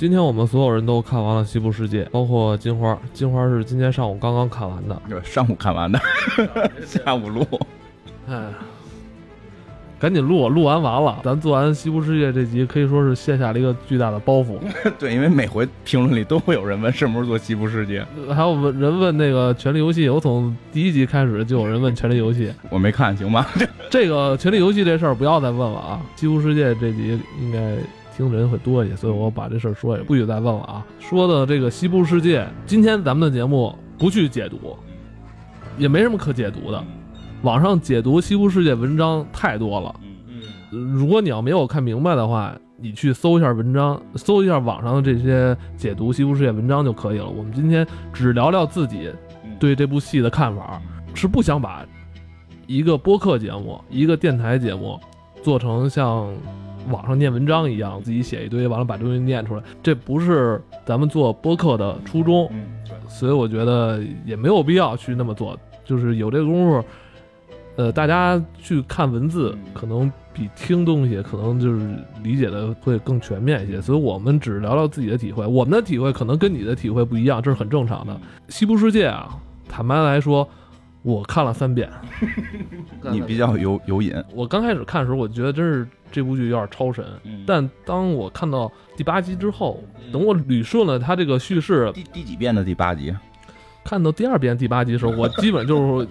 今天我们所有人都看完了《西部世界》，包括金花。金花是今天上午刚刚看完的，对，上午看完的，下午录。哎，赶紧录，录完完了，咱做完《西部世界》这集，可以说是卸下了一个巨大的包袱。对，因为每回评论里都会有人问什么时候做《西部世界》，还有问人问那个《权力游戏》，我从第一集开始就有人问《权力游戏》，我没看，行吗？这个《权力游戏》这事儿不要再问了啊，《西部世界》这集应该。听的人会多一些，所以我把这事儿说也不许再问了啊。说的这个西部世界，今天咱们的节目不去解读，也没什么可解读的。网上解读西部世界文章太多了，嗯嗯。如果你要没有看明白的话，你去搜一下文章，搜一下网上的这些解读西部世界文章就可以了。我们今天只聊聊自己对这部戏的看法，是不想把一个播客节目、一个电台节目做成像。网上念文章一样，自己写一堆，完了把东西念出来，这不是咱们做播客的初衷，所以我觉得也没有必要去那么做。就是有这个功夫，呃，大家去看文字，可能比听东西可能就是理解的会更全面一些。所以我们只聊聊自己的体会，我们的体会可能跟你的体会不一样，这是很正常的。西部世界啊，坦白来说。我看了三遍，你比较有有瘾。我刚开始看的时候，我觉得真是这部剧有点超神。但当我看到第八集之后，等我捋顺了他这个叙事，第第几遍的第八集？看到第二遍第八集的时候，我基本就是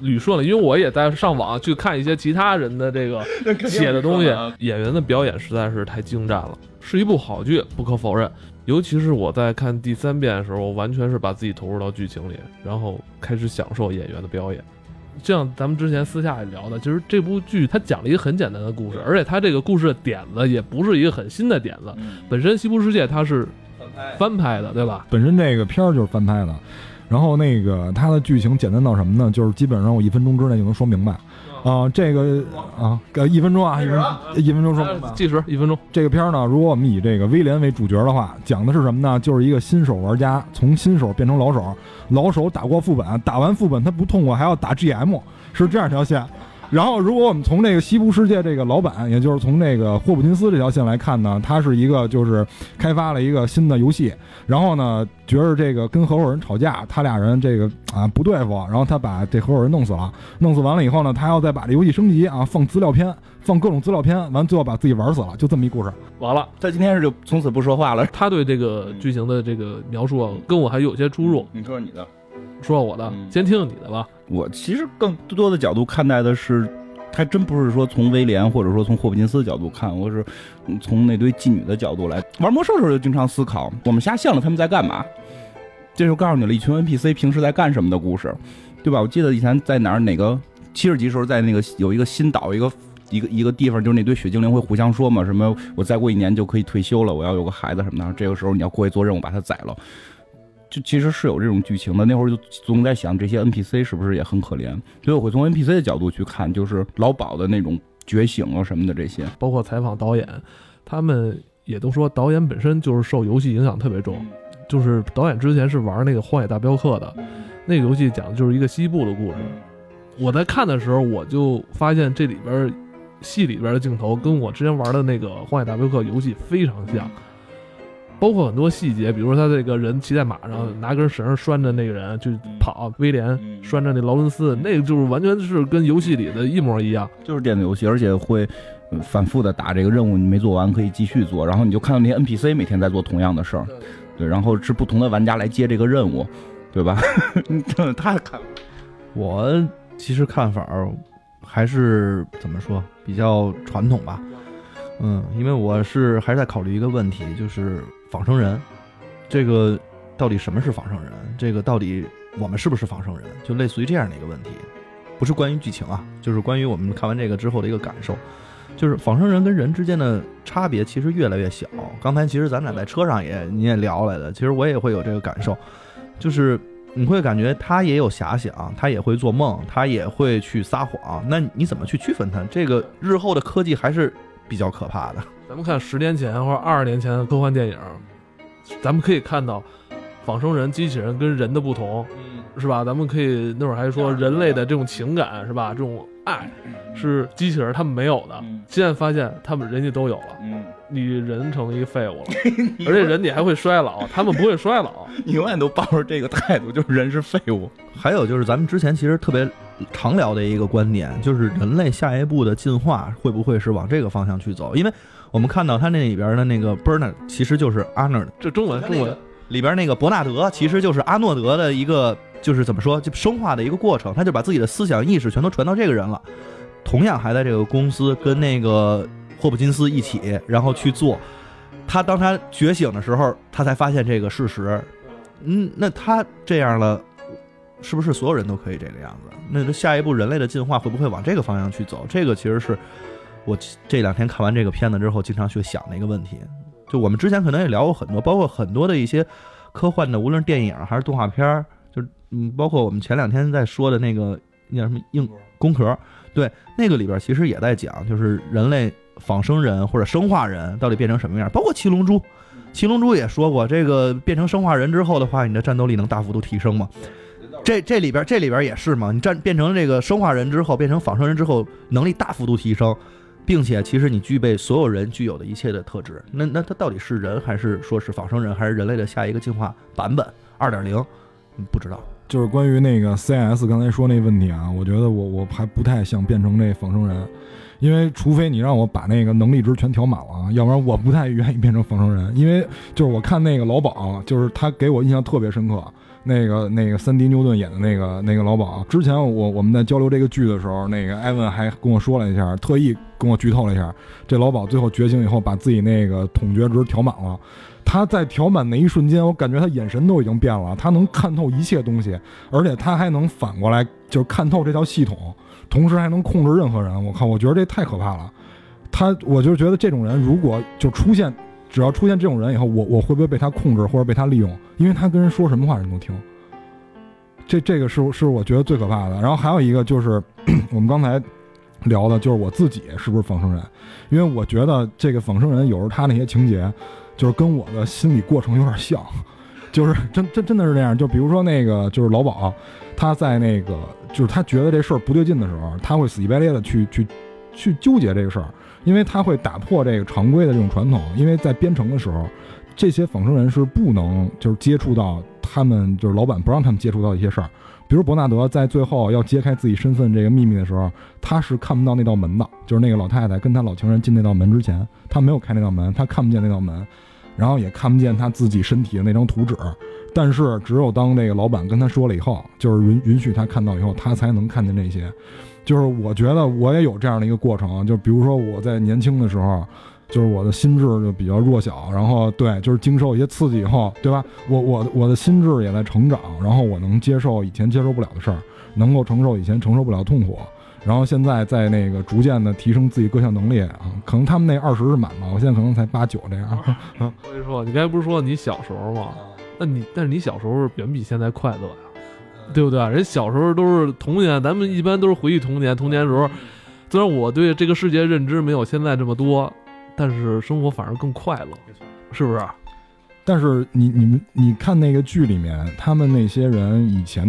捋顺了，因为我也在上网去看一些其他人的这个 写的东西。演员的表演实在是太精湛了，是一部好剧，不可否认。尤其是我在看第三遍的时候，我完全是把自己投入到剧情里，然后开始享受演员的表演。就像咱们之前私下也聊的，其实这部剧它讲了一个很简单的故事，而且它这个故事的点子也不是一个很新的点子。本身《西部世界》它是翻拍的，对吧？本身这个片儿就是翻拍的，然后那个它的剧情简单到什么呢？就是基本上我一分钟之内就能说明白。啊，这个啊，呃，一分钟啊，一分一分钟说计时一分钟。这个片儿呢，如果我们以这个威廉为主角的话，讲的是什么呢？就是一个新手玩家从新手变成老手，老手打过副本，打完副本他不痛快，还要打 GM，是这样一条线。然后，如果我们从这个西部世界这个老板，也就是从那个霍普金斯这条线来看呢，他是一个就是开发了一个新的游戏，然后呢，觉着这个跟合伙人吵架，他俩人这个啊不对付，然后他把这合伙人弄死了，弄死完了以后呢，他要再把这游戏升级啊，放资料片，放各种资料片，完最后把自己玩死了，就这么一故事。完了，他今天是就从此不说话了。他对这个剧情的这个描述跟我还有些出入。你说说你的。说说我的，先听听你的吧。我其实更多的角度看待的是，还真不是说从威廉或者说从霍普金斯的角度看，我是从那堆妓女的角度来玩魔兽的时候就经常思考，我们下线了他们在干嘛？这就告诉你了一群 NPC 平时在干什么的故事，对吧？我记得以前在哪儿哪个七十级时候，在那个有一个新岛一个一个一个地方，就是那堆血精灵会互相说嘛，什么我再过一年就可以退休了，我要有个孩子什么的，这个时候你要过去做任务把他宰了。就其实是有这种剧情的，那会儿就总在想这些 NPC 是不是也很可怜，所以我会从 NPC 的角度去看，就是老鸨的那种觉醒啊什么的这些，包括采访导演，他们也都说导演本身就是受游戏影响特别重，就是导演之前是玩那个《荒野大镖客》的，那个游戏讲的就是一个西部的故事。我在看的时候，我就发现这里边戏里边的镜头跟我之前玩的那个《荒野大镖客》游戏非常像。包括很多细节，比如说他这个人骑在马上，拿根绳拴着那个人去跑，威廉拴着那劳伦斯，那个就是完全是跟游戏里的一模一样，就是电子游戏，而且会反复的打这个任务，你没做完可以继续做，然后你就看到那些 NPC 每天在做同样的事儿，对，然后是不同的玩家来接这个任务，对吧？他看，我其实看法还是怎么说比较传统吧，嗯，因为我是还是在考虑一个问题，就是。仿生人，这个到底什么是仿生人？这个到底我们是不是仿生人？就类似于这样的一个问题，不是关于剧情啊，就是关于我们看完这个之后的一个感受。就是仿生人跟人之间的差别其实越来越小。刚才其实咱俩在车上也你也聊来的，其实我也会有这个感受，就是你会感觉他也有遐想，他也会做梦，他也会去撒谎。那你怎么去区分他？这个日后的科技还是比较可怕的。咱们看十年前或者二十年前的科幻电影，咱们可以看到，仿生人、机器人跟人的不同，是吧？咱们可以那会儿还说人类的这种情感是吧？这种爱是机器人他们没有的，嗯现在发现他们人家都有了。嗯，你人成了一个废物了，而且人你还会衰老，他们不会衰老。你永远都抱着这个态度，就是人是废物。还有就是咱们之前其实特别常聊的一个观点，就是人类下一步的进化会不会是往这个方向去走？因为我们看到他那里边的那个 Bernard 其实就是 Arnold 这中文中文里边那个伯纳德其实就是阿诺德的一个，就是怎么说，就生化的一个过程，他就把自己的思想意识全都传到这个人了。同样还在这个公司跟那个霍普金斯一起，然后去做。他当他觉醒的时候，他才发现这个事实。嗯，那他这样了，是不是所有人都可以这个样子？那这下一步人类的进化会不会往这个方向去走？这个其实是我这两天看完这个片子之后，经常去想的一个问题。就我们之前可能也聊过很多，包括很多的一些科幻的，无论是电影还是动画片儿，就嗯，包括我们前两天在说的那个那叫什么硬工壳，对，那个里边其实也在讲，就是人类仿生人或者生化人到底变成什么样，包括七龙珠，七龙珠也说过，这个变成生化人之后的话，你的战斗力能大幅度提升吗？这这里边这里边也是嘛，你战变成这个生化人之后，变成仿生人之后，能力大幅度提升，并且其实你具备所有人具有的一切的特质。那那他到底是人，还是说是仿生人，还是人类的下一个进化版本二点零？不知道。就是关于那个 CS 刚才说那问题啊，我觉得我我还不太想变成这仿生人，因为除非你让我把那个能力值全调满了，要不然我不太愿意变成仿生人。因为就是我看那个老鸨，就是他给我印象特别深刻。那个那个三迪牛顿演的那个那个老鸨，之前我我们在交流这个剧的时候，那个艾文还跟我说了一下，特意跟我剧透了一下，这老鸨最后觉醒以后，把自己那个统觉值调满了。他在调满那一瞬间，我感觉他眼神都已经变了，他能看透一切东西，而且他还能反过来就是看透这套系统，同时还能控制任何人。我靠，我觉得这太可怕了。他，我就觉得这种人如果就出现，只要出现这种人以后，我我会不会被他控制或者被他利用？因为他跟人说什么话人都听。这这个是是我觉得最可怕的。然后还有一个就是 我们刚才聊的，就是我自己是不是仿生人？因为我觉得这个仿生人有时候他那些情节。就是跟我的心理过程有点像，就是真真真的是这样。就比如说那个，就是老鸨，他在那个，就是他觉得这事儿不对劲的时候，他会死乞白咧的去去去纠结这个事儿，因为他会打破这个常规的这种传统。因为在编程的时候，这些仿生人是不能就是接触到他们，就是老板不让他们接触到一些事儿。比如伯纳德在最后要揭开自己身份这个秘密的时候，他是看不到那道门的，就是那个老太太跟他老情人进那道门之前，他没有开那道门，他看不见那道门。然后也看不见他自己身体的那张图纸，但是只有当那个老板跟他说了以后，就是允允许他看到以后，他才能看见这些。就是我觉得我也有这样的一个过程，就比如说我在年轻的时候，就是我的心智就比较弱小，然后对，就是经受一些刺激以后，对吧？我我我的心智也在成长，然后我能接受以前接受不了的事儿，能够承受以前承受不了痛苦。然后现在在那个逐渐的提升自己各项能力啊，可能他们那二十是满吧，我现在可能才八九这样。我跟你说，你刚才不是说你小时候吗？那你但是你小时候远比现在快乐呀，对不对？人小时候都是童年，咱们一般都是回忆童年，童年时候，虽然我对这个世界认知没有现在这么多，但是生活反而更快乐，是不是？但是你你们你看那个剧里面，他们那些人以前的